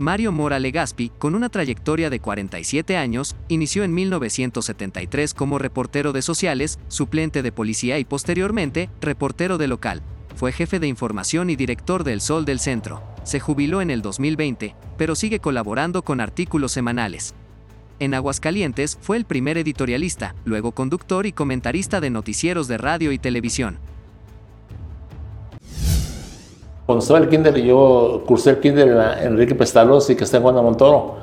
Mario Mora Legaspi, con una trayectoria de 47 años, inició en 1973 como reportero de sociales, suplente de policía y posteriormente, reportero de local. Fue jefe de información y director del Sol del Centro. Se jubiló en el 2020, pero sigue colaborando con artículos semanales. En Aguascalientes fue el primer editorialista, luego conductor y comentarista de noticieros de radio y televisión. Cuando estaba el kinder, yo cursé el kinder en Enrique Pestalos y que está en Juan Montoro.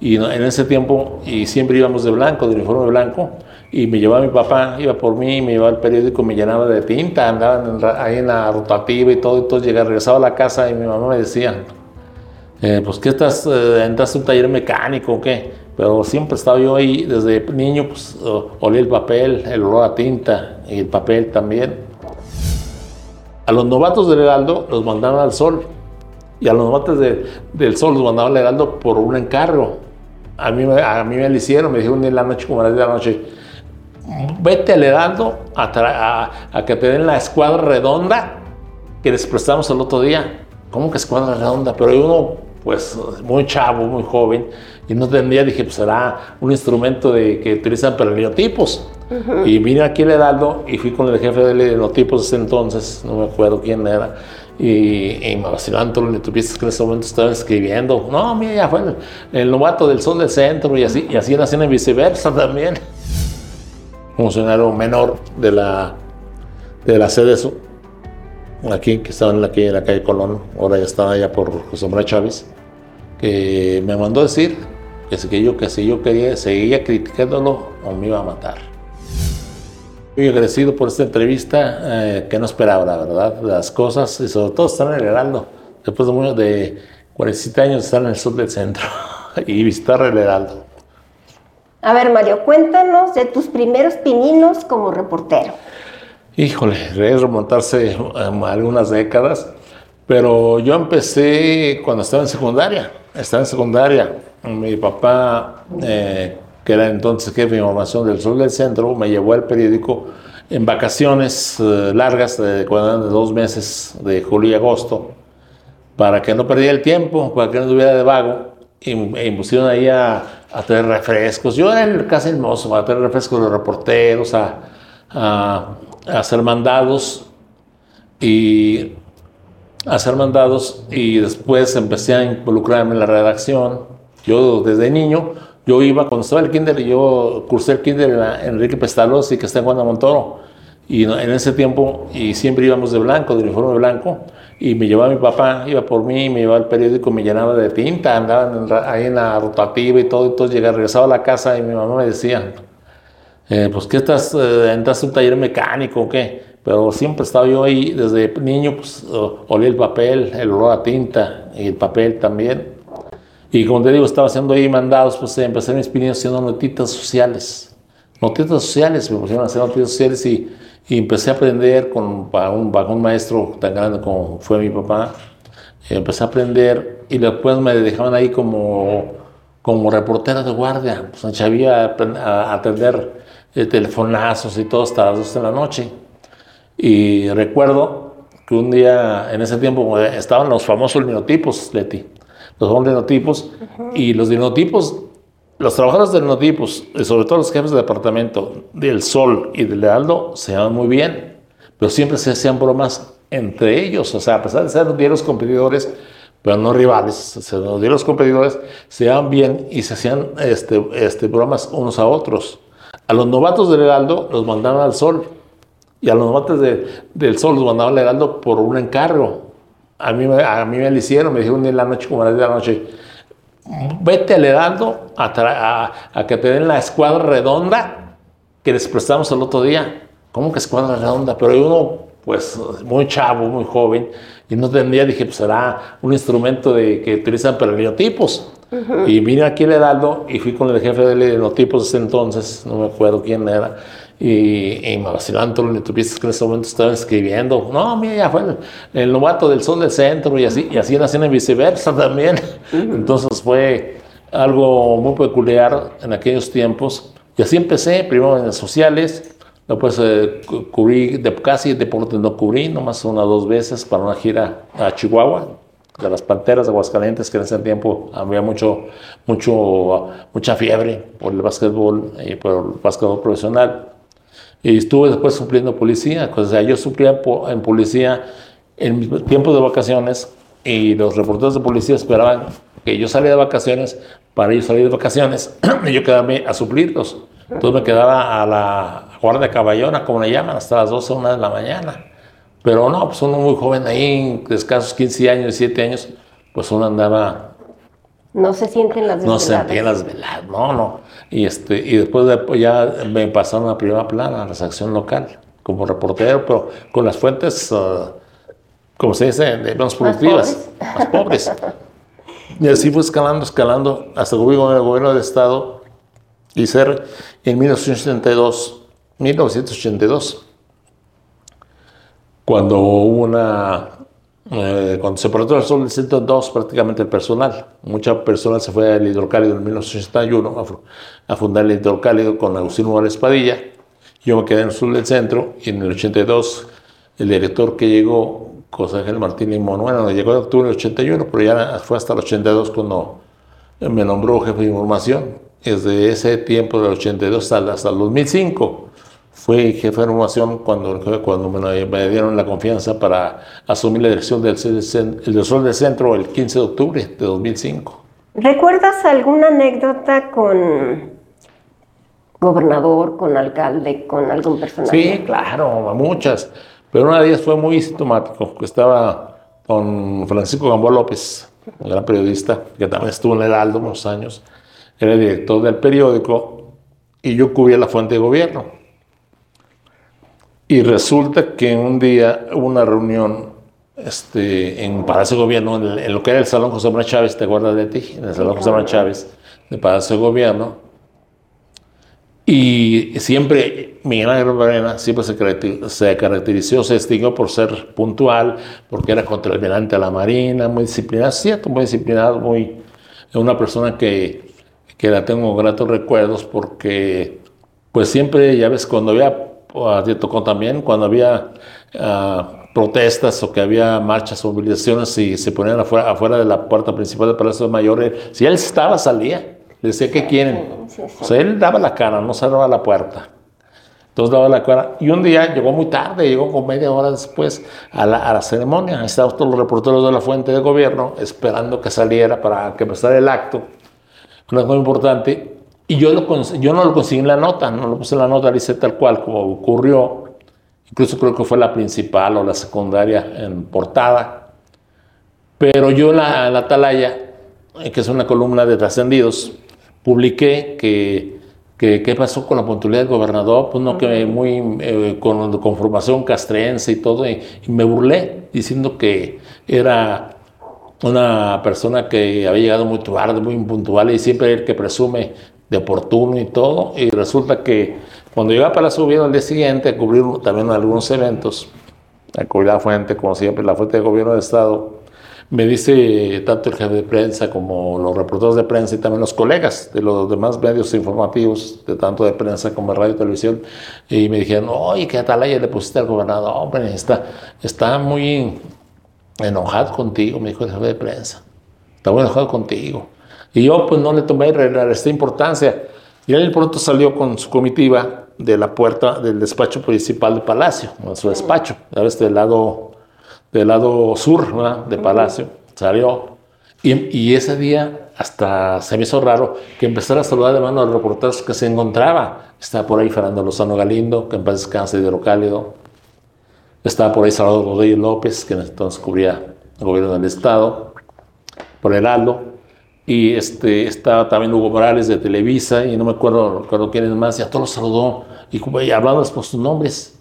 Y en ese tiempo, y siempre íbamos de blanco, de uniforme blanco, y me llevaba mi papá, iba por mí, me llevaba el periódico, me llenaba de tinta, andaba ahí en la rotativa y todo, y todo, llegaba, regresaba a la casa y mi mamá me decía, eh, pues ¿qué estás, eh, entraste un taller mecánico o qué? Pero siempre estaba yo ahí, desde niño, pues olía el papel, el olor a tinta y el papel también. A los novatos del Heraldo los mandaban al sol. Y a los novatos del sol los mandaban al Heraldo por un encargo. A mí, a mí me lo hicieron, me dijeron en la noche, como a las de la noche, vete al Heraldo a, a, que te den la escuadra redonda que les prestamos el otro día. ¿Cómo que escuadra redonda? Pero uno, pues, muy chavo, muy joven, y no tendría, dije, pues será un instrumento de, que utilizan para neotipos. Y vine aquí al Heraldo y fui con el jefe de lenotipos ese entonces, no me acuerdo quién era, y, y me vacilaban todos los letopistas que en ese momento estaban escribiendo. No, mira, ya fue el, novato del sol del centro y así, y así nacían en viceversa también. Funcionario menor de la, de la sede aquí, que estaba en la, en la calle Colón, ahora ya estaba allá por José María Chávez, que me mandó decir que si yo, que si yo quería, seguía criticándolo o me iba a matar. Muy agradecido por esta entrevista eh, que no esperaba, la verdad, las cosas y sobre todo estar en el Heraldo. Después de, de 47 años estar en el sur del centro y visitar el Heraldo. A ver, Mario, cuéntanos de tus primeros pininos como reportero. Híjole, es remontarse a algunas décadas, pero yo empecé cuando estaba en secundaria. Estaba en secundaria. Mi papá eh, que era entonces jefe de información del Sol del Centro, me llevó al periódico en vacaciones eh, largas de, de dos meses, de julio y agosto, para que no perdiera el tiempo, para que no estuviera de vago, y, me pusieron ahí a, a, traer refrescos. Yo era el, casi el mozo, a traer refrescos de reporteros, a, a, a hacer mandados, y hacer mandados, y después empecé a involucrarme en la redacción. Yo desde niño yo iba, cuando estaba el kinder, yo cursé el kinder en Enrique Pestalos y que está en Juan Montoro. Y en ese tiempo, y siempre íbamos de blanco, de uniforme blanco, y me llevaba mi papá, iba por mí, me llevaba el periódico, me llenaba de tinta, andaba ahí en la rotativa y todo, todo, llegaba, regresaba a la casa y mi mamá me decía, eh, pues ¿qué estás, eh, entraste un taller mecánico o qué? Pero siempre estaba yo ahí, desde niño, pues olía el papel, el olor a tinta y el papel también. Y como te digo, estaba haciendo ahí mandados, pues empecé mis pininos haciendo notitas sociales. Notitas sociales, me pusieron a hacer notitas sociales y, y empecé a aprender con, un, un maestro tan grande como fue mi papá. Empecé a aprender y después me dejaban ahí como, como reportera de guardia. Pues había a, atender eh, telefonazos y todo hasta las 12 de la noche. Y recuerdo que un día, en ese tiempo, estaban los famosos linotipos, Leti los son linotipos, y los linotipos, los trabajadores de linotipos, y sobre todo los jefes de departamento del Sol y del Lealdo, se llaman muy bien, pero siempre se hacían bromas entre ellos, o sea, a pesar de ser diarios competidores, pero no rivales, los diarios competidores se llevaban bien y se hacían este, este, bromas unos a otros. A los novatos del Heraldo los mandaban al Sol, y a los novatos del Sol los mandaban al Heraldo por un encargo a mí, a mí me lo hicieron, me dijeron en la noche, como a las de la noche, vete al Heraldo a, a, que te den la escuadra redonda que les prestamos el otro día. ¿Cómo que escuadra redonda? Pero uno, pues, muy chavo, muy joven, y no tendría, dije, pues será un instrumento de, que utilizan para neotipos. Y vine aquí al Heraldo y fui con el jefe de neotipos ese entonces, no me acuerdo quién era, y, y me vacilaban todos los que en ese momento estaban escribiendo. No, mira, ya fue el, novato del sol del centro y así, y así nacían en viceversa también. Entonces fue algo muy peculiar en aquellos tiempos. Y así empecé, primero en las sociales, después eh, cubrí, de, casi deportes no cubrí, nomás una o dos veces para una gira a Chihuahua, de las Panteras de Aguascalientes, que en ese tiempo había mucho, mucho, mucha fiebre por el básquetbol y por el básquetbol profesional. Y estuve después supliendo policía, o sea, yo suplía en policía en mis tiempos de vacaciones y los reporteros de policía esperaban que yo saliera de vacaciones para ellos salir de vacaciones y yo quedarme a suplirlos. Entonces me quedaba a la guardia caballona, como le llaman, hasta las 12, 1 de la mañana. Pero no, pues uno muy joven ahí, de escasos 15 años, 17 años, pues uno andaba... No se sienten las No se sentían las veladas, no, no. Y, este, y después de, ya me pasaron a primera plana, a la sección local, como reportero, pero con las fuentes, uh, como se dice, menos productivas, más pobres. y así fue escalando, escalando, hasta el gobierno, el gobierno del Estado y ser en 1982, 1982 cuando hubo una, eh, cuando se proyectó el Sol del Centro 2, prácticamente el personal, mucha personal se fue al hidrocálido en 1981 a, fundar el hidrocálido con Agustín Morales Padilla. Yo me quedé en el sur del centro y en el 82 el director que llegó, José Ángel Martín Limón, bueno, llegó en octubre del 81, pero ya fue hasta el 82 cuando me nombró jefe de información. Desde ese tiempo del 82 hasta, hasta el 2005 fui jefe de formación cuando, cuando me, dieron la confianza para asumir la dirección del, del Sol del Centro el 15 de octubre de 2005. ¿Recuerdas alguna anécdota con gobernador, con alcalde, con algún personaje? Sí, claro, muchas. Pero una de ellas fue muy sintomático, que estaba con Francisco Gamboa López, un gran periodista, que también estuvo en el Aldo unos años, era el director del periódico, y yo cubría la fuente de gobierno. Y resulta que un día hubo una reunión este, en Palacio de Gobierno, en, lo que era el Salón José Manuel Chávez, ¿te acuerdas de ti? En el Salón José Manuel Chávez de Palacio de Gobierno. Y siempre Miguel Ángel Barrena siempre se, se caracterizó, se distinguió por ser puntual, porque era contra el de la Marina, muy disciplinado, cierto, muy disciplinado, muy una persona que, que la tengo gratos recuerdos porque pues siempre, ya ves, cuando había te tocó también cuando había ah, protestas o que había marchas o movilizaciones y se ponían afuera, afuera de la puerta principal del Palacio de Mayores, si él estaba, salía. Le decía, ¿qué quieren? O sea, él daba la cara, no cerraba la puerta. Entonces daba la cara. Y un día llegó muy tarde, llegó como media hora después a la, a la ceremonia. Estaban todos los reporteros de la fuente de gobierno esperando que saliera para que empezara el acto. Una cosa muy importante. Y yo, yo no lo conseguí en la nota, no lo puse en la nota, lo hice tal cual como ocurrió. Incluso creo que fue la principal o la secundaria en portada. Pero yo en la, la Atalaya, eh, que es una columna de trascendidos, publiqué que, qué pasó con la puntualidad del gobernador, pues no, que muy eh, con, con, formación castrense y todo, y, me burlé diciendo que era una persona que había llegado muy tarde, muy impuntual y siempre el que presume de oportuno y todo. Y resulta que cuando llegaba para subir al día siguiente a cubrir también algunos eventos, a cubrir la fuente, como siempre, la fuente de gobierno de Estado, me dice tanto el jefe de prensa como los reporteros de prensa y también los colegas de los demás medios informativos, de tanto de prensa como de radio y televisión, y me dijeron, oye, ¿qué atalaya le pusiste al gobernador? Hombre, está, está muy enojado contigo, me dijo el jefe de prensa. Está muy enojado contigo. Y yo pues no le tomé esta importancia. Y él pronto salió con su comitiva de la puerta del despacho principal de Palacio, en su despacho, ¿sabes? Del lado, del lado sur ¿verdad? de Palacio. Salió. Y, y, ese día hasta se me hizo raro que empezara a saludar de mano a los reporteros que se encontraba. Estaba por ahí Fernando Lozano Galindo, que en paz descanse de Hidrocálido. Estaba por ahí Salvador Rodríguez López, que entonces cubría el gobierno del Estado. Por Heraldo y este, estaba también Hugo Morales de Televisa, y no me acuerdo, recuerdo quién es más, y a todos los saludó, y, y hablando por sus nombres.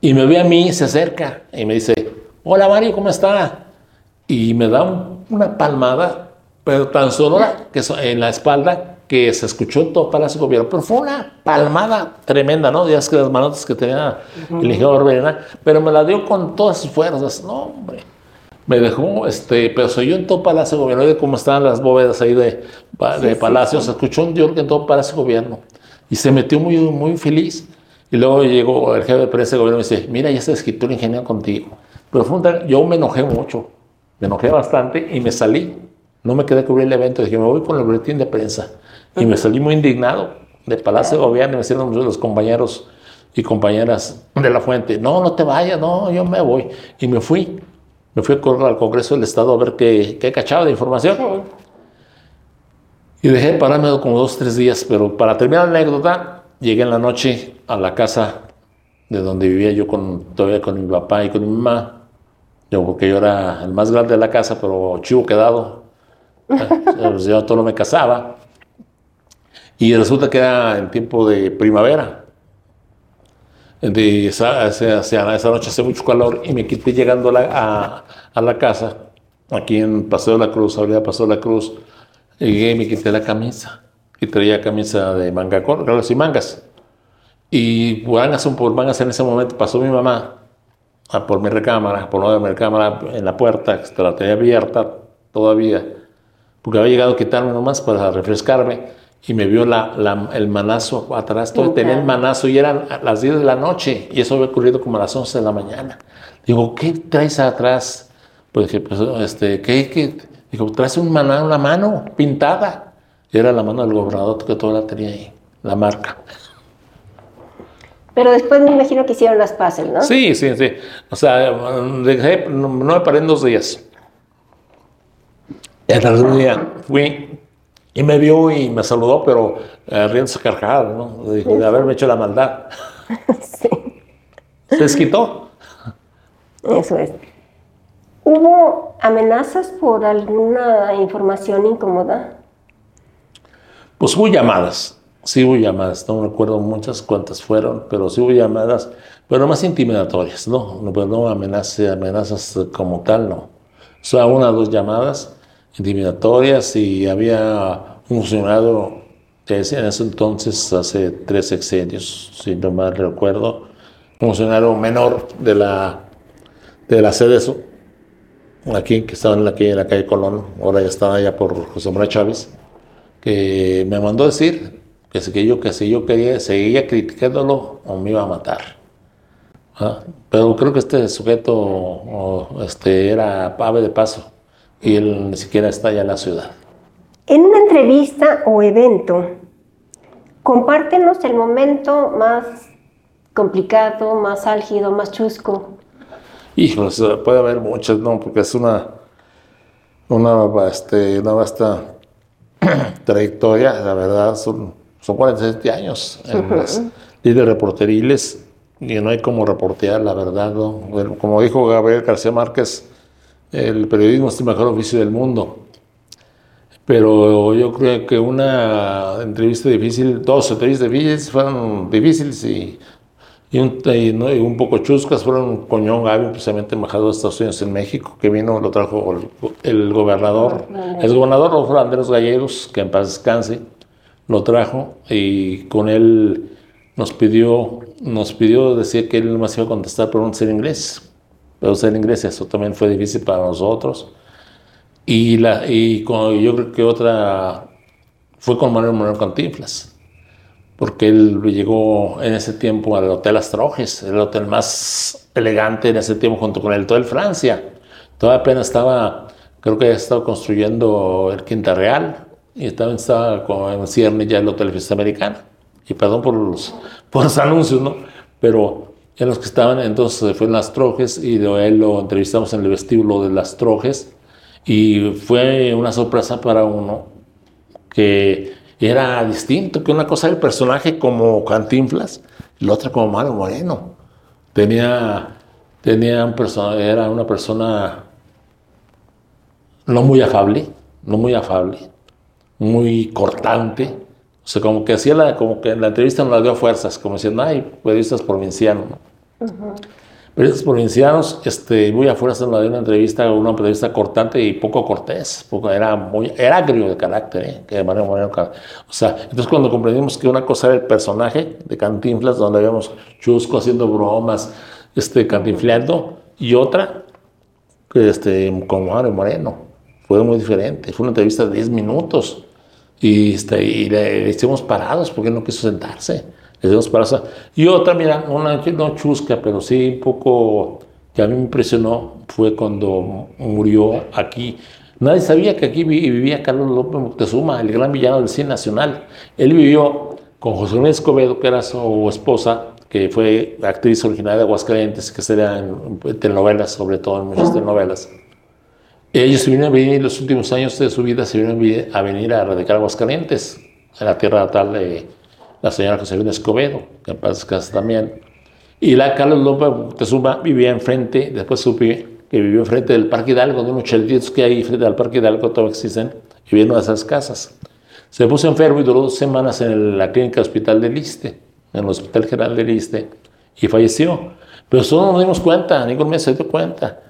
Y me ve a mí, se acerca, y me dice, hola Mario, ¿cómo está? Y me da una palmada, pero tan sonora que en la espalda, que se escuchó en todo Palacio de Gobierno, pero fue una palmada tremenda, ¿no? Ya es que las manotas que tenía el ingeniero Verena, pero me la dio con todas sus fuerzas, no, hombre me dejó, este, pero soy yo en todo Palacio de Gobierno, cómo estaban las bóvedas ahí de, de Palacio, se escuchó un York en todo Palacio de Gobierno y se metió muy, muy feliz. Y luego llegó el jefe de prensa de gobierno y me dice, mira, ya se escritor ingeniero contigo. Pero fue yo me enojé mucho. Me enojé bastante y me salí. No me quedé a cubrir el evento. Dije, me voy con el boletín de prensa. Y me salí muy indignado de Palacio de Gobierno. Me decían los compañeros y compañeras de la fuente, no, no te vayas, no, yo me voy. Y me fui. Me fui al Congreso del Estado a ver qué, qué cachaba de información. Y dejé de pararme como dos, tres días. Pero para terminar la anécdota, llegué en la noche a la casa de donde vivía yo con, todavía con mi papá y con mi mamá. Yo, porque yo era el más grande de la casa, pero chivo quedado. Pues yo todo no me casaba. Y resulta que era en tiempo de primavera. De esa, esa, noche hace mucho calor y me quité llegando a la, a, la casa, aquí en Paseo de la Cruz, Avenida Paseo de la Cruz. Llegué y me quité la camisa. Y traía camisa de manga corta, y mangas. Y mangas, por mangas en ese momento pasó mi mamá a por mi recámara, por no mi recámara en la puerta, que la tenía abierta todavía, porque había llegado a quitarme nomás para refrescarme y me vio la, el manazo atrás, todo tenía el manazo y eran las 10 de la noche y eso había ocurrido como a las 11 de la mañana. Digo, ¿qué traes atrás? Pues dije, pues, este, ¿qué, qué? Dijo, traes un manazo, una mano pintada. Y era la mano del gobernador que toda la tenía ahí, la marca. Pero después me imagino que hicieron las paces, ¿no? Sí, sí, sí. O sea, dejé, no, me paré en dos días. El tercer día fui y me vio y me saludó, pero eh, riendo carcajada, ¿no? De, haberme hecho la maldad. sí. Se desquitó. Eso es. ¿Hubo amenazas por alguna información incómoda? Pues hubo llamadas, sí hubo llamadas, no recuerdo muchas cuántas fueron, pero sí hubo llamadas, pero más intimidatorias, ¿no? No, pues no amenazas, amenazas como tal, no. O sea, una o dos llamadas intimidatorias y había un funcionario que en ese entonces, hace tres sexenios, si no mal recuerdo, un funcionario menor de la, de la aquí, que estaba en la, calle, en la calle Colón, ahora ya estaba allá por José María Chávez, que me mandó decir que si, yo, que si yo quería, seguía criticándolo o me iba a matar. ¿Ah? Pero creo que este sujeto este, era ave de paso y él ni siquiera está allá en la ciudad. En una entrevista o evento, compártenos el momento más complicado, más álgido, más chusco. Hijos, puede haber muchas, ¿no? Porque es una, una, este, una vasta trayectoria, la verdad, son, son 47 años en las líderes reporteriles y no hay como reportear, la verdad, ¿no? Como dijo Gabriel García Márquez, el periodismo es el mejor oficio del mundo. Pero yo creo que una entrevista difícil, dos entrevistas difíciles fueron difíciles y, y, un, poco chuscas fueron Coñón Gaby, precisamente embajador de Estados Unidos en México, que vino, lo trajo el, gobernador, el gobernador Rodolfo Andrés Gallegos, que en paz descanse, lo trajo y con él nos pidió, nos pidió, decía que él no más iba a contestar, pero un ser inglés pero ser inglés, eso también fue difícil para nosotros. Y, la, y yo creo que otra fue con Manuel Manuel Cantinflas, porque él llegó en ese tiempo al Hotel Astrojes, el hotel más elegante en ese tiempo junto con el Hotel Francia. Todavía apenas estaba, creo que estaba construyendo el Quinta Real y estaba, estaba en cierne ya el Hotel Fiesta Americana. Y perdón por los, por los anuncios, ¿no? Pero en los que estaban, entonces fue en Las Trojes y de él lo entrevistamos en el vestíbulo de Las Trojes y fue una sorpresa para uno que era distinto, que una cosa el personaje como Cantinflas y la otra como Mario Moreno. Tenía, tenía un era una persona no muy afable, no muy afable, muy cortante, o sea, como que hacía la, como que en la entrevista no la dio fuerzas, como diciendo, ay, periodistas provincianos. Periodistas provincianos, este, muy afuera se una entrevista, una entrevista cortante y poco cortés, era muy, era agrio de carácter, ¿eh? que Mario Moreno, o sea, entonces cuando comprendimos que una cosa era el personaje de Cantinflas, donde habíamos Chusco haciendo bromas, este, cantinfleando, y otra, este, con Mario Moreno, fue muy diferente, fue una entrevista de 10 minutos, y, este, le, hicimos parados porque no quiso sentarse. Y otra, mira, una no chusca, pero sí un poco que a mí me impresionó fue cuando murió aquí. Nadie sabía que aquí vivía Carlos López Moctezuma, el gran villano del cine nacional. Él vivió con José Luis Escobedo, que era su esposa, que fue actriz originaria de Aguascalientes, que sería en, telenovelas, sobre todo en muchas telenovelas. Ellos se vinieron a venir, los últimos años de su vida, se vinieron a venir a radicar a Aguascalientes, en la tierra natal de la señora Luis Escobedo, que en paz también. Y la Carlos López Tezuma vivía enfrente, después supe que vivió enfrente del Parque Hidalgo, de unos chelditos que hay frente al Parque Hidalgo, todavía existen, y en esas casas. Se puso enfermo y duró dos semanas en la clínica hospital del Liste, en el Hospital General del Liste, y falleció. Pero solo no nos dimos cuenta, ningún mes se dio cuenta,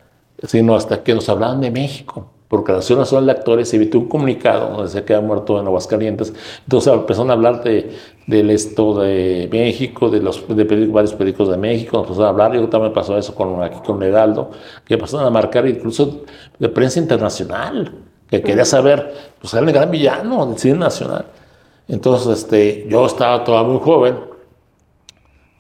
sino hasta que nos hablaban de México porque la Asociación Nacional de Actores emitió un comunicado donde se queda muerto en Aguascalientes. Entonces empezaron a hablar de, del esto de México, de los de varios periódicos de México, empezaron a hablar, y también pasó eso con, aquí con Nedaldo, que empezaron a marcar incluso de prensa internacional, que quería saber, pues era el gran villano del cine nacional. Entonces, este, yo estaba todavía muy joven,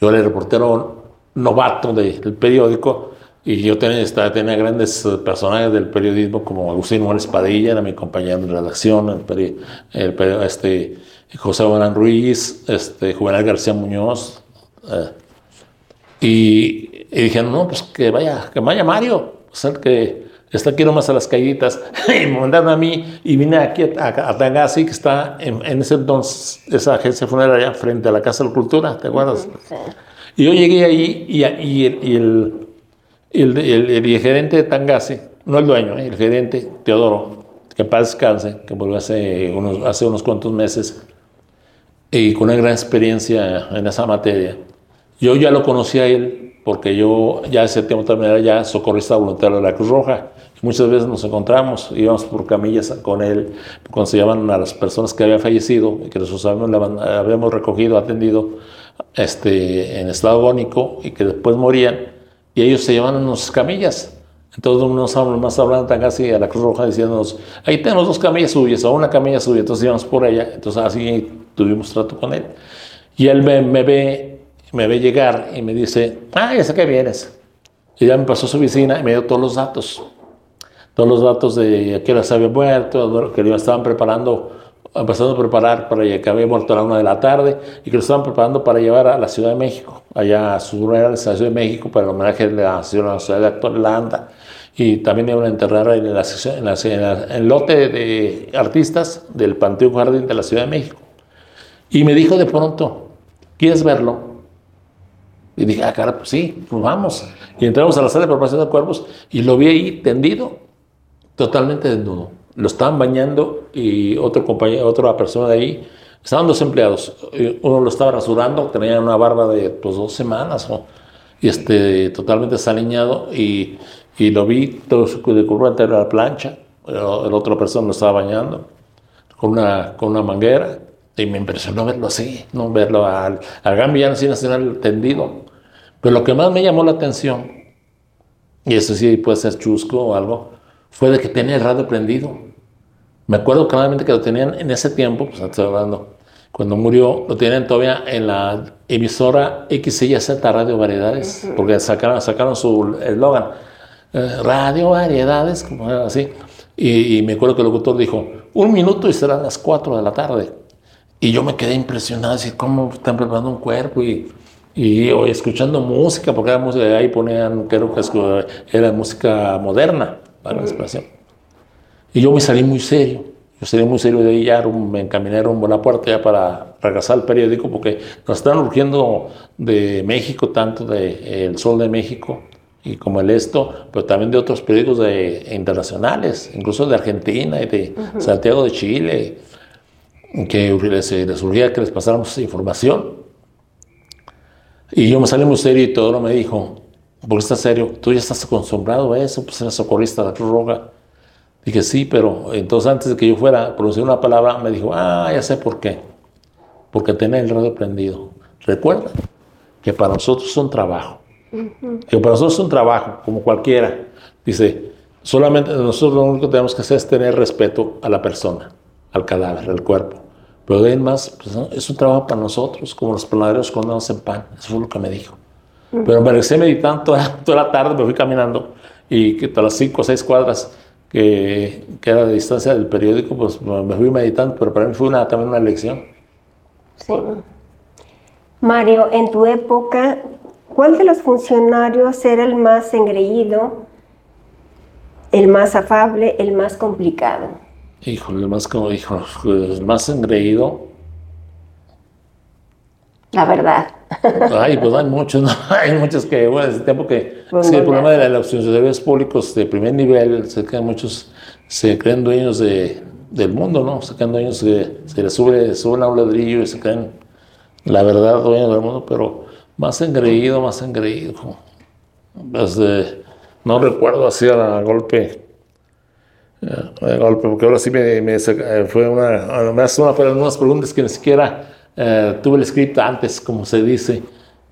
yo era el reportero novato del periódico, y yo tenía, tenía grandes eh, personajes del periodismo como Agustín Morales Padilla, era mi compañero de redacción, el, el, este, José Juan Ruiz, este, Juvenal García Muñoz. Eh, y, y, dijeron, no, pues que vaya, que vaya Mario, pues el que está aquí nomás a las callitas. y me mandaron a mí y vine aquí a, a, Tagasi, que está en, ese entonces, esa agencia funeraria frente a la Casa de la Cultura, ¿te acuerdas? Y yo llegué ahí y, y el el, el, gerente de Tangase, no el dueño, el gerente Teodoro, que paz descanse, que volvió hace unos, hace unos cuantos meses, y con una gran experiencia en esa materia. Yo ya lo conocía a él porque yo ya ese tiempo también era ya socorrista voluntario de la Cruz Roja. muchas veces nos encontramos, íbamos por camillas con él, cuando se llaman a las personas que habían fallecido, que nosotros habíamos, habíamos recogido, atendido este, en estado agónico y que después morían y ellos se llevan unas camillas. Entonces unos más hablan tan casi a la Cruz Roja diciéndonos, ahí tenemos dos camillas suyas o una camilla suya, entonces íbamos por ella, entonces así tuvimos trato con él. Y él me, ve, me ve llegar y me dice, ah, ya sé que vienes. Y ya me pasó a su oficina y me dio todos los datos. Todos los datos de a qué hora se había muerto, que lo estaban preparando empezando a preparar para que había muerto a la una de la tarde y que lo estaban preparando para llevar a la Ciudad de México, allá a su de la Ciudad de México para el homenaje de la Ciudad de Actor Landa. Y también iban a enterrar en, la, en, el lote de artistas del Panteón Jardín de la Ciudad de México. Y me dijo de pronto, ¿quieres verlo? Y dije, ah, cara, pues sí, pues vamos. Y entramos a la sala de preparación de cuerpos y lo vi ahí tendido, totalmente desnudo lo estaban bañando y otro compañero, otra persona de ahí, estaban dos empleados, uno lo estaba rasurando, tenía una barba de pues, dos semanas, y este, totalmente desaliñado, y, y lo vi todo de curva entera a la plancha, la otra persona lo estaba bañando con una, con una manguera, y me impresionó verlo así, no verlo al, al gran villano nacional tendido. Pero lo que más me llamó la atención, y eso sí puede ser chusco o algo, fue de que tenía el radio prendido. Me acuerdo claramente que lo tenían en ese tiempo, pues estoy hablando, cuando murió, lo tenían todavía en la emisora XYZ Radio Variedades, porque sacaron, sacaron su eslogan, eh, Radio Variedades, como era así. Y, me acuerdo que el locutor dijo, un minuto y serán las 4 de la tarde. Y yo me quedé impresionado, así, ¿cómo están preparando un cuerpo? Y, y escuchando música, porque era música, ahí ponían, creo que era música moderna para la expresión. Y yo me salí muy serio. Yo salí muy serio de ahí, ya me encaminé rumbo a la puerta ya para regresar al periódico, porque nos están urgiendo de México, tanto de El Sol de México y como el Esto, pero también de otros periódicos de, internacionales, incluso de Argentina y de Santiago de Chile, que les, les urgía que les pasáramos información. Y yo me salí muy serio y todo me dijo, ¿por qué estás serio? Tú ya estás acostumbrado a eso, pues eres socorrista de la Cruz Roja. Dije, sí, pero entonces antes de que yo fuera a pronunciar una palabra, me dijo, ah, ya sé por qué. Porque tenía el radio prendido. Recuerda que para nosotros es un trabajo. Que para nosotros es un trabajo, como cualquiera. Dice, solamente nosotros lo único que tenemos que hacer es tener respeto a la persona, al cadáver, al cuerpo. Pero de más, pues, es un trabajo para nosotros, como los panaderos cuando hacen pan. Eso fue lo que me dijo. Pero me regresé meditando toda, toda la tarde, me fui caminando y que todas las cinco o seis cuadras que, que, era la distancia del periódico, pues me fui meditando, pero para mí fue una, también una lección. Sí. Mario, en tu época, ¿cuál de los funcionarios era el más engreído, el más afable, el más complicado? Híjole, el más, como, hijo, el más engreído. La verdad. Ay, pues hay muchos, ¿no? Hay muchos que, bueno, ese tiempo que... Pues sí, el problema le de los funcionarios públicos de primer nivel, se creen muchos, se creen dueños de, del mundo, ¿no? Se creen dueños de, se les sube, suben a un ladrillo y se creen, la verdad, dueños del mundo, pero más engreído, más engreído. Eh, no recuerdo así a golpe, a golpe, porque ahora sí me, me eh, fue una, me hace una, unas preguntas que ni siquiera eh, tuve el script antes, como se dice,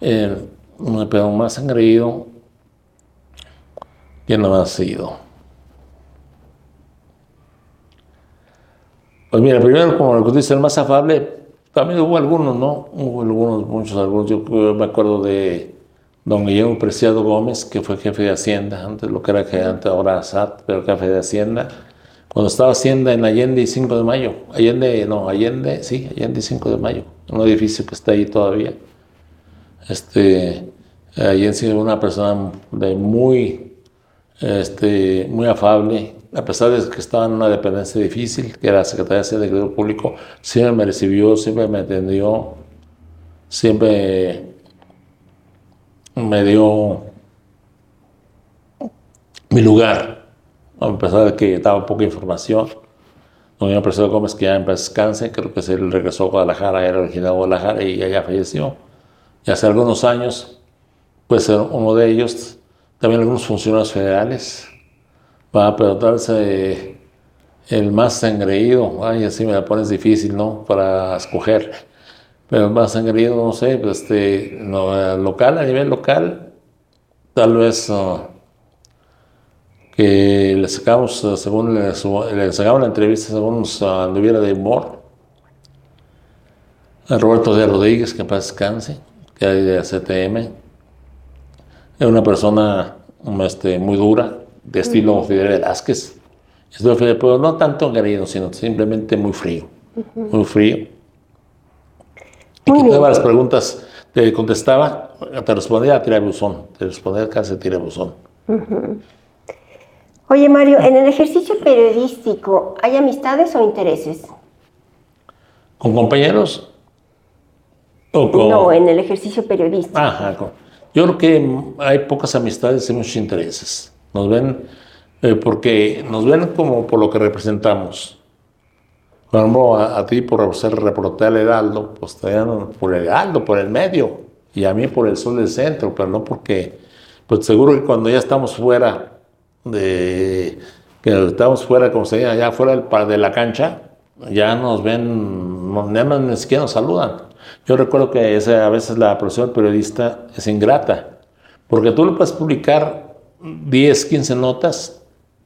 eh, pero más engreído, ¿quién no ha sido? Pues mira, primero, como lo que dice, el más afable, también hubo algunos, ¿no? Hubo algunos, muchos, algunos. Yo me acuerdo de don Guillermo Preciado Gómez, que fue jefe de Hacienda, antes lo que era que antes ahora SAT, pero jefe de Hacienda. Cuando estaba Hacienda en Allende y 5 de mayo, Allende, no, Allende, sí, Allende y 5 de mayo, un edificio que está ahí todavía. Este, Allende sí, una persona muy, este, muy afable, a pesar de que estaba en una dependencia difícil, que era Secretaría de Hacienda Público, siempre me recibió, siempre me atendió, siempre me dio mi lugar, a pesar de que daba poca información. Don Preciado Gómez, que ya en paz descanse, creo que se regresó a Guadalajara, era originado de Guadalajara y allá falleció. Y hace algunos años, pues uno de ellos, también algunos funcionarios federales, va a preguntarse el más engreído, ay, así me la pones difícil, ¿no? Para escoger. Pero más engreído, no sé, pues este, no, eh, local, a nivel local, tal vez ah, que le sacamos, ah, según le, le sacamos la entrevista, según nos ah, anduviera de humor, a Roberto de Rodríguez, que en paz descanse, que hay de CTM, es una persona um, este, muy dura, de estilo Fidel Velázquez, pero no tanto engreído, sino simplemente muy frío, muy frío. Y todas las preguntas te contestaba, te respondía a tirar buzón, te respondía casi a tirar buzón. Oye, Mario, en el ejercicio periodístico, ¿hay amistades o intereses? ¿Con compañeros? ¿O con...? No, en el ejercicio periodístico. Ajá, con- yo creo que hay pocas amistades y muchos intereses. Nos ven, eh, porque nos ven como por lo que representamos. Por ejemplo, a, ti por ser reportero del Heraldo, pues te dan por el Heraldo, por el medio, y a mí por el Sol del Centro, pero no porque, pues seguro que cuando ya estamos fuera de, que estamos fuera, como se dice, allá fuera de la cancha, ya nos ven, no, ni siquiera nos saludan. Yo recuerdo que ese- a veces la profesión periodista es ingrata, porque tú le puedes publicar 10, 15 notas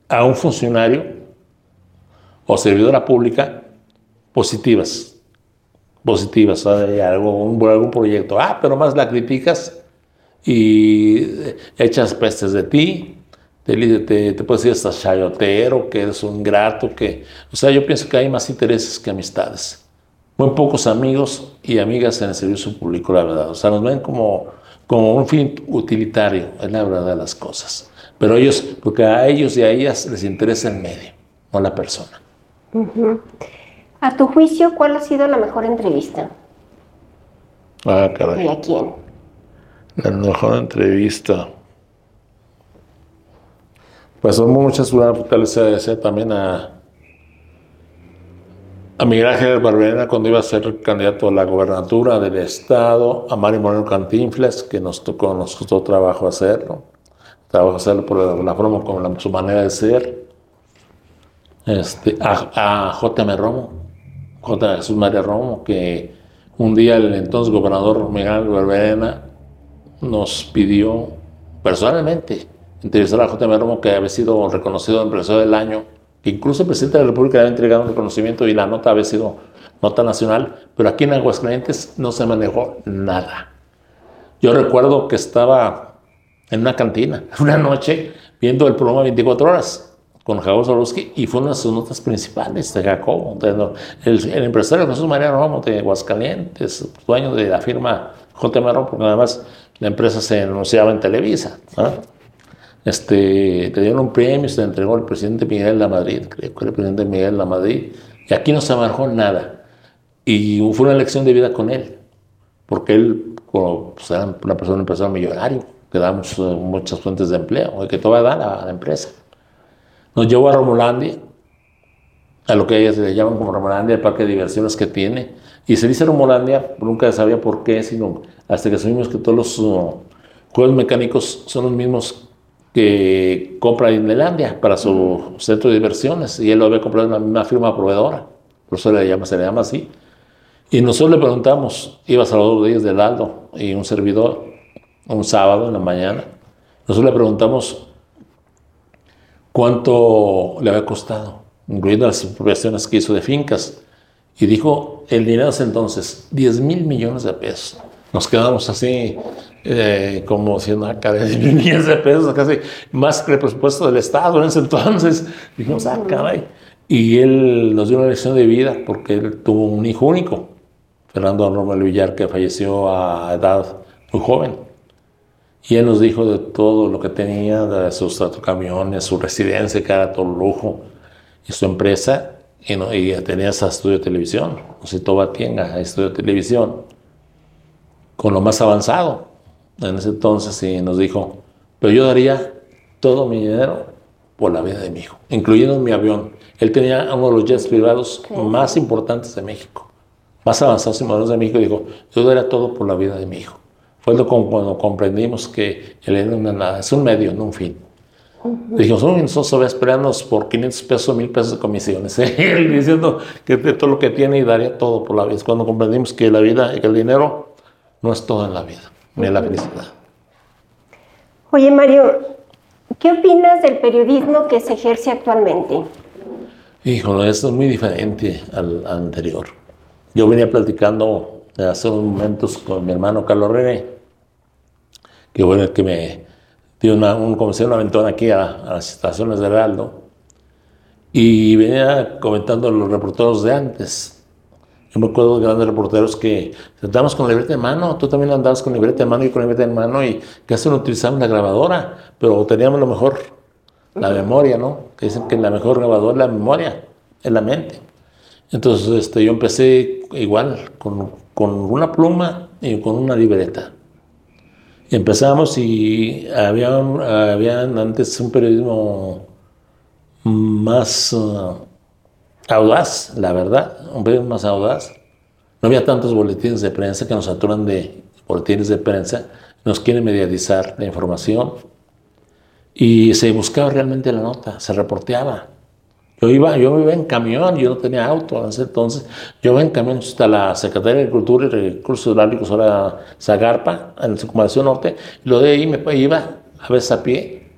a un funcionario o servidora pública positivas, positivas, de algo, un- algún proyecto. Ah, pero más la criticas y echas pestes de ti, te, te, te puedes decir hasta chayotero, que eres un grato, que... O sea, yo pienso que hay más intereses que amistades. Muy pocos amigos y amigas en el servicio público, la verdad. O sea, nos ven como, como un fin utilitario, es la verdad de las cosas. Pero ellos, porque a ellos y a ellas les interesa el medio, no la persona. A tu juicio, ¿cuál ha sido la mejor entrevista? Ah, ¿Y caray. a quién? La mejor entrevista. Pues son muchas, tal vez sea también a, a Miguel Ángel Barberena cuando iba a ser candidato a la gobernatura del estado, a Mario Moreno Cantinflas, que nos tocó, nos costó trabajo hacerlo, trabajo hacerlo por la, la forma, con la- su manera de ser, este, a, a J.M. Romo, J. Jesús María Romo, que un día el entonces gobernador Miguel Barberena nos pidió personalmente entrevistar a J.M. Romo, que había sido reconocido empresario del año, que incluso el presidente de la República había entregado un reconocimiento y la nota había sido nota nacional, pero aquí en Aguascalientes no se manejó nada. Yo recuerdo que estaba en una cantina, una noche, viendo el programa 24 horas con Jacobo Zorowski y fue una de sus notas principales de Jacobo, el, el, empresario Jesús María Romo de Aguascalientes, dueño de la firma J. Marrón, porque además la empresa se anunciaba en Televisa. Este, le dieron un premio, se le entregó al presidente Miguel la Madrid, creo que el presidente Miguel la Madrid, y aquí no se marcó nada. Y fue una elección de vida con él, porque él pues, era una persona, un empresario millonario, que da muchas fuentes de empleo, que todo da a la empresa. Nos llevó a Romulandia, a lo que ellos le llaman como Romulandia, el parque de diversiones que tiene. Y se dice Romulandia, nunca sabía por qué, sino hasta que sabemos que todos los uh, juegos mecánicos son los mismos que compra Disneylandia para su centro de diversiones. Y él lo había comprado en la misma firma proveedora. Por eso le llama, se le llama así. Y nosotros le preguntamos, iba Salvador Díaz del Aldo y un servidor, un sábado en la mañana. Nosotros le preguntamos cuánto le había costado, incluyendo las expropiaciones que hizo de fincas. Y dijo, el dinero es entonces 10 mil millones de pesos. Nos quedamos así, eh, como siendo acá de 10 mil millones de pesos, casi más que el presupuesto del Estado en ese entonces. Dijimos, ah, caray. Y él nos dio una lección de vida porque él tuvo un hijo único, Fernando Normal Villar, que falleció a edad muy joven. Y él nos dijo de todo lo que tenía, de sus camiones, su residencia, que era todo lujo, y su empresa, y, no, y tenía ese estudio de televisión, no sé, Toba Tienga, estudio de televisión, con lo más avanzado en ese entonces, y nos dijo, pero yo daría todo mi dinero por la vida de mi hijo, incluyendo mi avión. Él tenía uno de los jets privados más importantes de México, más avanzados y modernos de México, y dijo, yo daría todo por la vida de mi hijo. Fue cuando comprendimos que el nada, es un medio, no un fin. Dijimos, uy, nosotros esperarnos por 500 pesos, 1000 pesos de comisiones. Él diciendo que de todo lo que tiene y daría todo por la vida. Cuando comprendimos que la vida y que el dinero no es todo en la vida, ni la felicidad. Oye, Mario, ¿qué opinas del periodismo que se ejerce actualmente? Híjole, esto es muy diferente al anterior. Yo venía platicando hace unos momentos con mi hermano Carlos René, que fue el que me dio una, un, como una aventón aquí a, las estaciones de Heraldo, y venía comentando los reporteros de antes. Yo me acuerdo de grandes reporteros que andamos con libreta de mano, tú también andabas con libreta de mano y con libreta de mano, y casi no utilizamos la grabadora, pero teníamos lo mejor, la memoria, ¿no? Que dicen que la mejor grabadora es la memoria, es la mente. Entonces este, yo empecé igual, con, con una pluma y con una libreta. Empezamos y había, habían antes un periodismo más uh, audaz, la verdad, un periodismo más audaz. No había tantos boletines de prensa que nos saturan de boletines de prensa, nos quieren mediatizar la información y se buscaba realmente la nota, se reporteaba. Yo iba, yo iba en camión, yo no tenía auto en ese entonces. Yo iba en camión hasta la Secretaría de Agricultura y Recursos Hidráulicos, ahora Zagarpa, en la Circunvalación Norte. Y lo de ahí me iba a veces a pie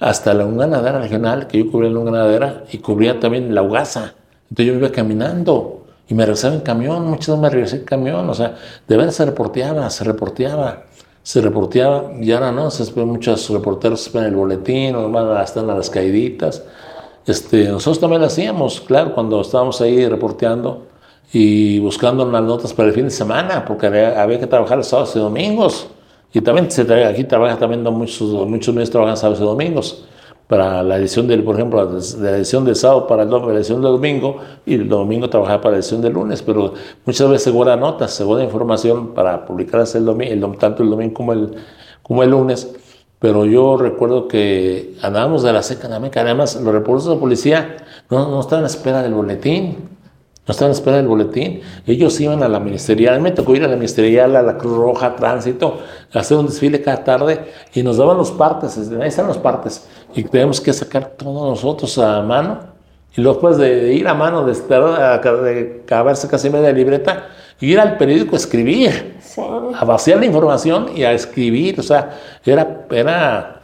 hasta la ganadera regional, que yo cubría la ganadera y cubría también la Ugaza. Entonces yo iba caminando y me regresaba en camión, muchas veces me regresé en camión, o sea, de verdad se reporteaba, se reporteaba, se reporteaba, y ahora no, se muchos reporteros esperan el boletín, o van están a las caíditas. Este, nosotros también lo hacíamos, claro, cuando estábamos ahí reporteando y buscando unas notas para el fin de semana, porque había, que trabajar sábados y domingos. Y también se aquí trabaja también muchos, muchos meses trabajan sábados y domingos. Para la edición del, por ejemplo, la edición del sábado para la edición del domingo y el domingo trabajar para la edición del lunes, pero muchas veces se guarda notas, se guarda información para publicarse el domingo, tanto el domingo como el, como el lunes pero yo recuerdo que andábamos de la seca en Meca. Además, los reporteros de policía no, no estaban a espera del boletín. No estaban a espera del boletín. Ellos iban a la ministerial. Me tocó ir a la ministerial, a la Cruz Roja, Tránsito, a hacer un desfile cada tarde y nos daban los partes. Ahí están los partes. Y tenemos que sacar todos nosotros a mano. Y luego, después de, ir a mano, de, estar, de casi media libreta, ir al periódico a escribir a vaciar la información y a escribir, o sea, era, era,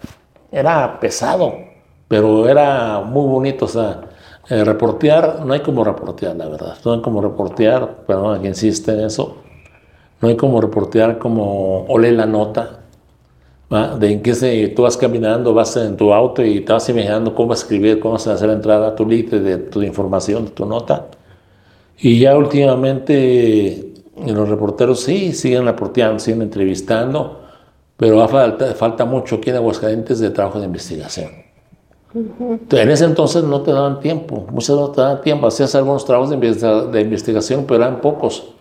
era pesado, pero era muy bonito, o sea, eh, reportear, no hay como reportear, la verdad, no hay como reportear, perdón, que insiste en eso, no hay como reportear como ole la nota, de en qué se, tú vas caminando, vas en tu auto y te vas imaginando cómo escribir, cómo hacer la entrada a tu lite de tu información, de tu nota. Y ya últimamente los reporteros sí siguen reporteando, siguen entrevistando, pero falta, falta mucho aquí en Aguascalientes de trabajo de investigación. En ese entonces no te daban tiempo, muchas veces no te daban tiempo, hacías algunos trabajos de, de investigación, pero eran pocos,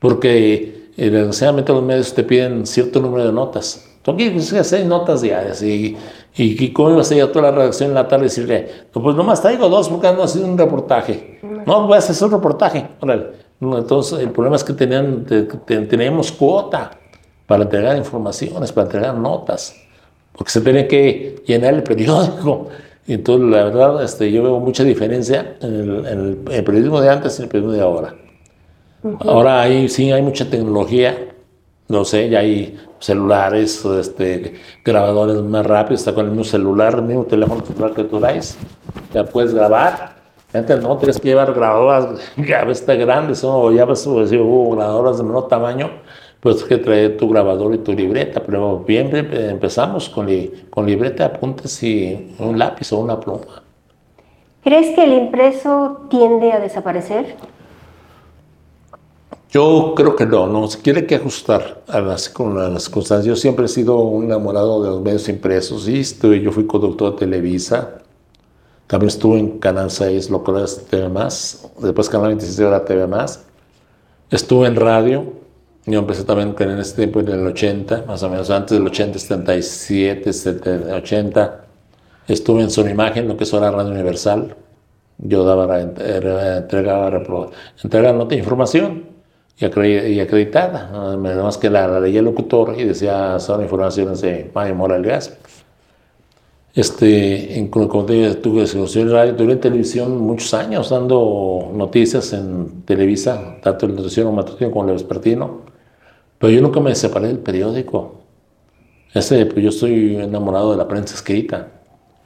porque eh, desgraciadamente los medios te piden cierto número de notas. Tú aquí seis notas diarias y, y, y cómo ibas a ir a toda la redacción en la tarde y decirle, no, pues nomás traigo dos porque no haciendo un reportaje. No, voy a hacer un reportaje. Entonces, el problema es que tenían, teníamos cuota para entregar informaciones, para entregar notas, porque se tenía que llenar el periódico. Y entonces, la verdad, este, yo veo mucha diferencia en el, periodismo de antes y en el periodismo de ahora. Ahora hay, sí hay mucha tecnología, no sé, ya hay celulares, este, grabadores más rápidos, está con el mismo celular, el mismo teléfono celular que tú traes, ya puedes grabar. Antes no, tienes que llevar grabadoras ves grandes, o ya ves, pues, hubo grabadoras de menor tamaño, pues que traer tu grabador y tu libreta, pero bien empezamos con, con libreta, apuntes y un lápiz o una pluma. ¿Crees que el impreso tiende a desaparecer? Yo creo que no, no, se quiere que ajustar a las, con las circunstancias. Yo siempre he sido un enamorado de los medios impresos y estoy, yo fui conductor de Televisa, también estuve en Canal 6, lo que TV Más, después Canal 26 era TV Más. Estuve en radio, yo empecé también en ese tiempo en el 80, más o menos antes del 80, 77, 70, 80. Estuve en Imagen, lo que es ahora Radio Universal. Yo daba, entregaba, entregaba nota de información y, acreditada. Nada más que la, la leía el locutor y decía, son informaciones de Mario Moral Gas. Este, en, como te tuve radio, tuve en televisión muchos años dando noticias en Televisa, tanto el noticiero matutino como el vespertino, pero yo nunca me separé del periódico. Ese, pues yo estoy enamorado de la prensa escrita.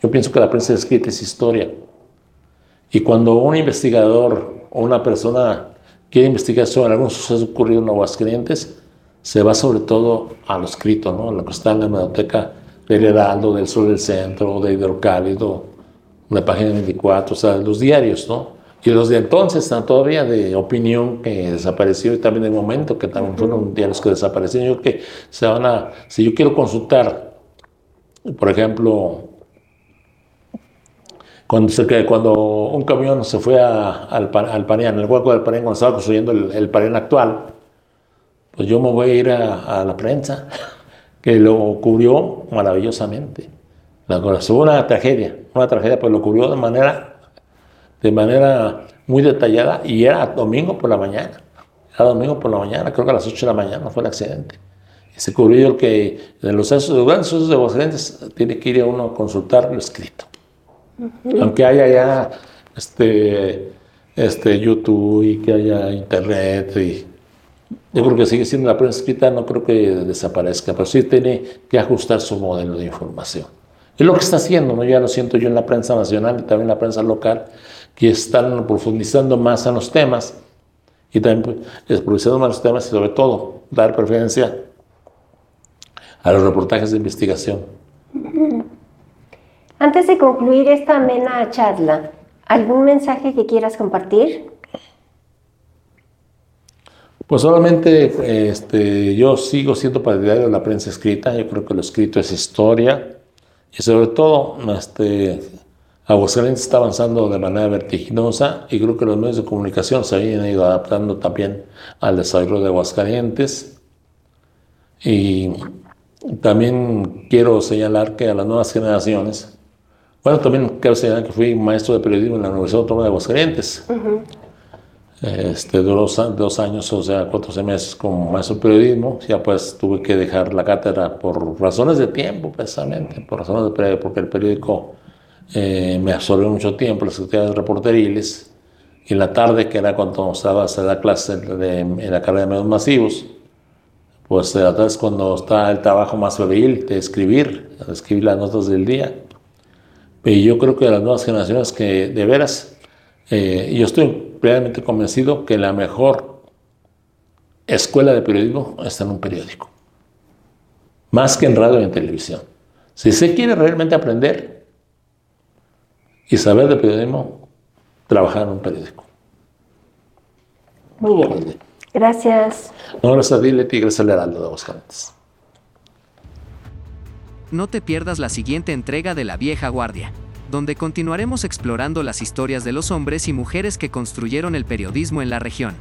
Yo pienso que la prensa escrita es historia. Y cuando un investigador o una persona quiere investigar sobre algún suceso ocurrido en Aguascalientes, se va sobre todo a lo escrito, ¿no? lo que está en la biblioteca del Heraldo, del Sur del Centro, de Hidrocálido, la página 24, o sea, los diarios, ¿no? Y los de entonces están todavía de opinión que desapareció y también de momento que también fueron diarios que desaparecieron. Yo creo que se van a, si yo quiero consultar, por ejemplo, cuando, se, cuando un camión se fue a, al, al Parián, el hueco del Parián, cuando estaba construyendo el, el Parián actual, pues yo me voy a ir a, la prensa, que lo cubrió maravillosamente. Fue una tragedia, una tragedia, pues lo cubrió de manera, de manera muy detallada y era domingo por la mañana. Era domingo por la mañana, creo que a las 8 de la mañana fue el accidente. Y se cubrió que en los, grandes sucesos de accidentes tiene que ir a uno a consultar lo escrito. Aunque haya ya este, este YouTube y que haya internet y yo creo que sigue siendo la prensa escrita, no creo que desaparezca, pero sí tiene que ajustar su modelo de información. Es lo que está haciendo, ¿no? ya lo siento yo en la prensa nacional y también en la prensa local, que están profundizando más en los temas y también profundizando más en los temas y sobre todo dar preferencia a los reportajes de investigación. Antes de concluir esta amena charla, ¿algún mensaje que quieras compartir? Pues solamente este, yo sigo siendo partidario de la prensa escrita, yo creo que lo escrito es historia y sobre todo este, Aguascalientes está avanzando de manera vertiginosa y creo que los medios de comunicación se han ido adaptando también al desarrollo de Aguascalientes y también quiero señalar que a las nuevas generaciones bueno, también quiero señalar que fui maestro de periodismo en la Universidad Autónoma de Aguascalientes. Este, duró dos, años, o sea, cuatro meses como maestro de periodismo. Ya pues tuve que dejar la cátedra por razones de tiempo, precisamente, por razones de porque el periódico eh, me absorbió mucho tiempo, las actividades reporteriles. Y en la tarde, que era cuando estaba a dar clase en la carrera de medios masivos, pues la tarde es cuando está el trabajo más febril de escribir, de escribir las notas del día. Y yo creo que las nuevas generaciones que de veras, eh, yo estoy plenamente convencido que la mejor escuela de periodismo está en un periódico, más que en radio y en televisión. Si se quiere realmente aprender y saber de periodismo, trabajar en un periódico. Muy bien. Gracias. No, gracias a ti, Leti, gracias al Heraldo de Aguascalientes. No te pierdas la siguiente entrega de La Vieja Guardia, donde continuaremos explorando las historias de los hombres y mujeres que construyeron el periodismo en la región.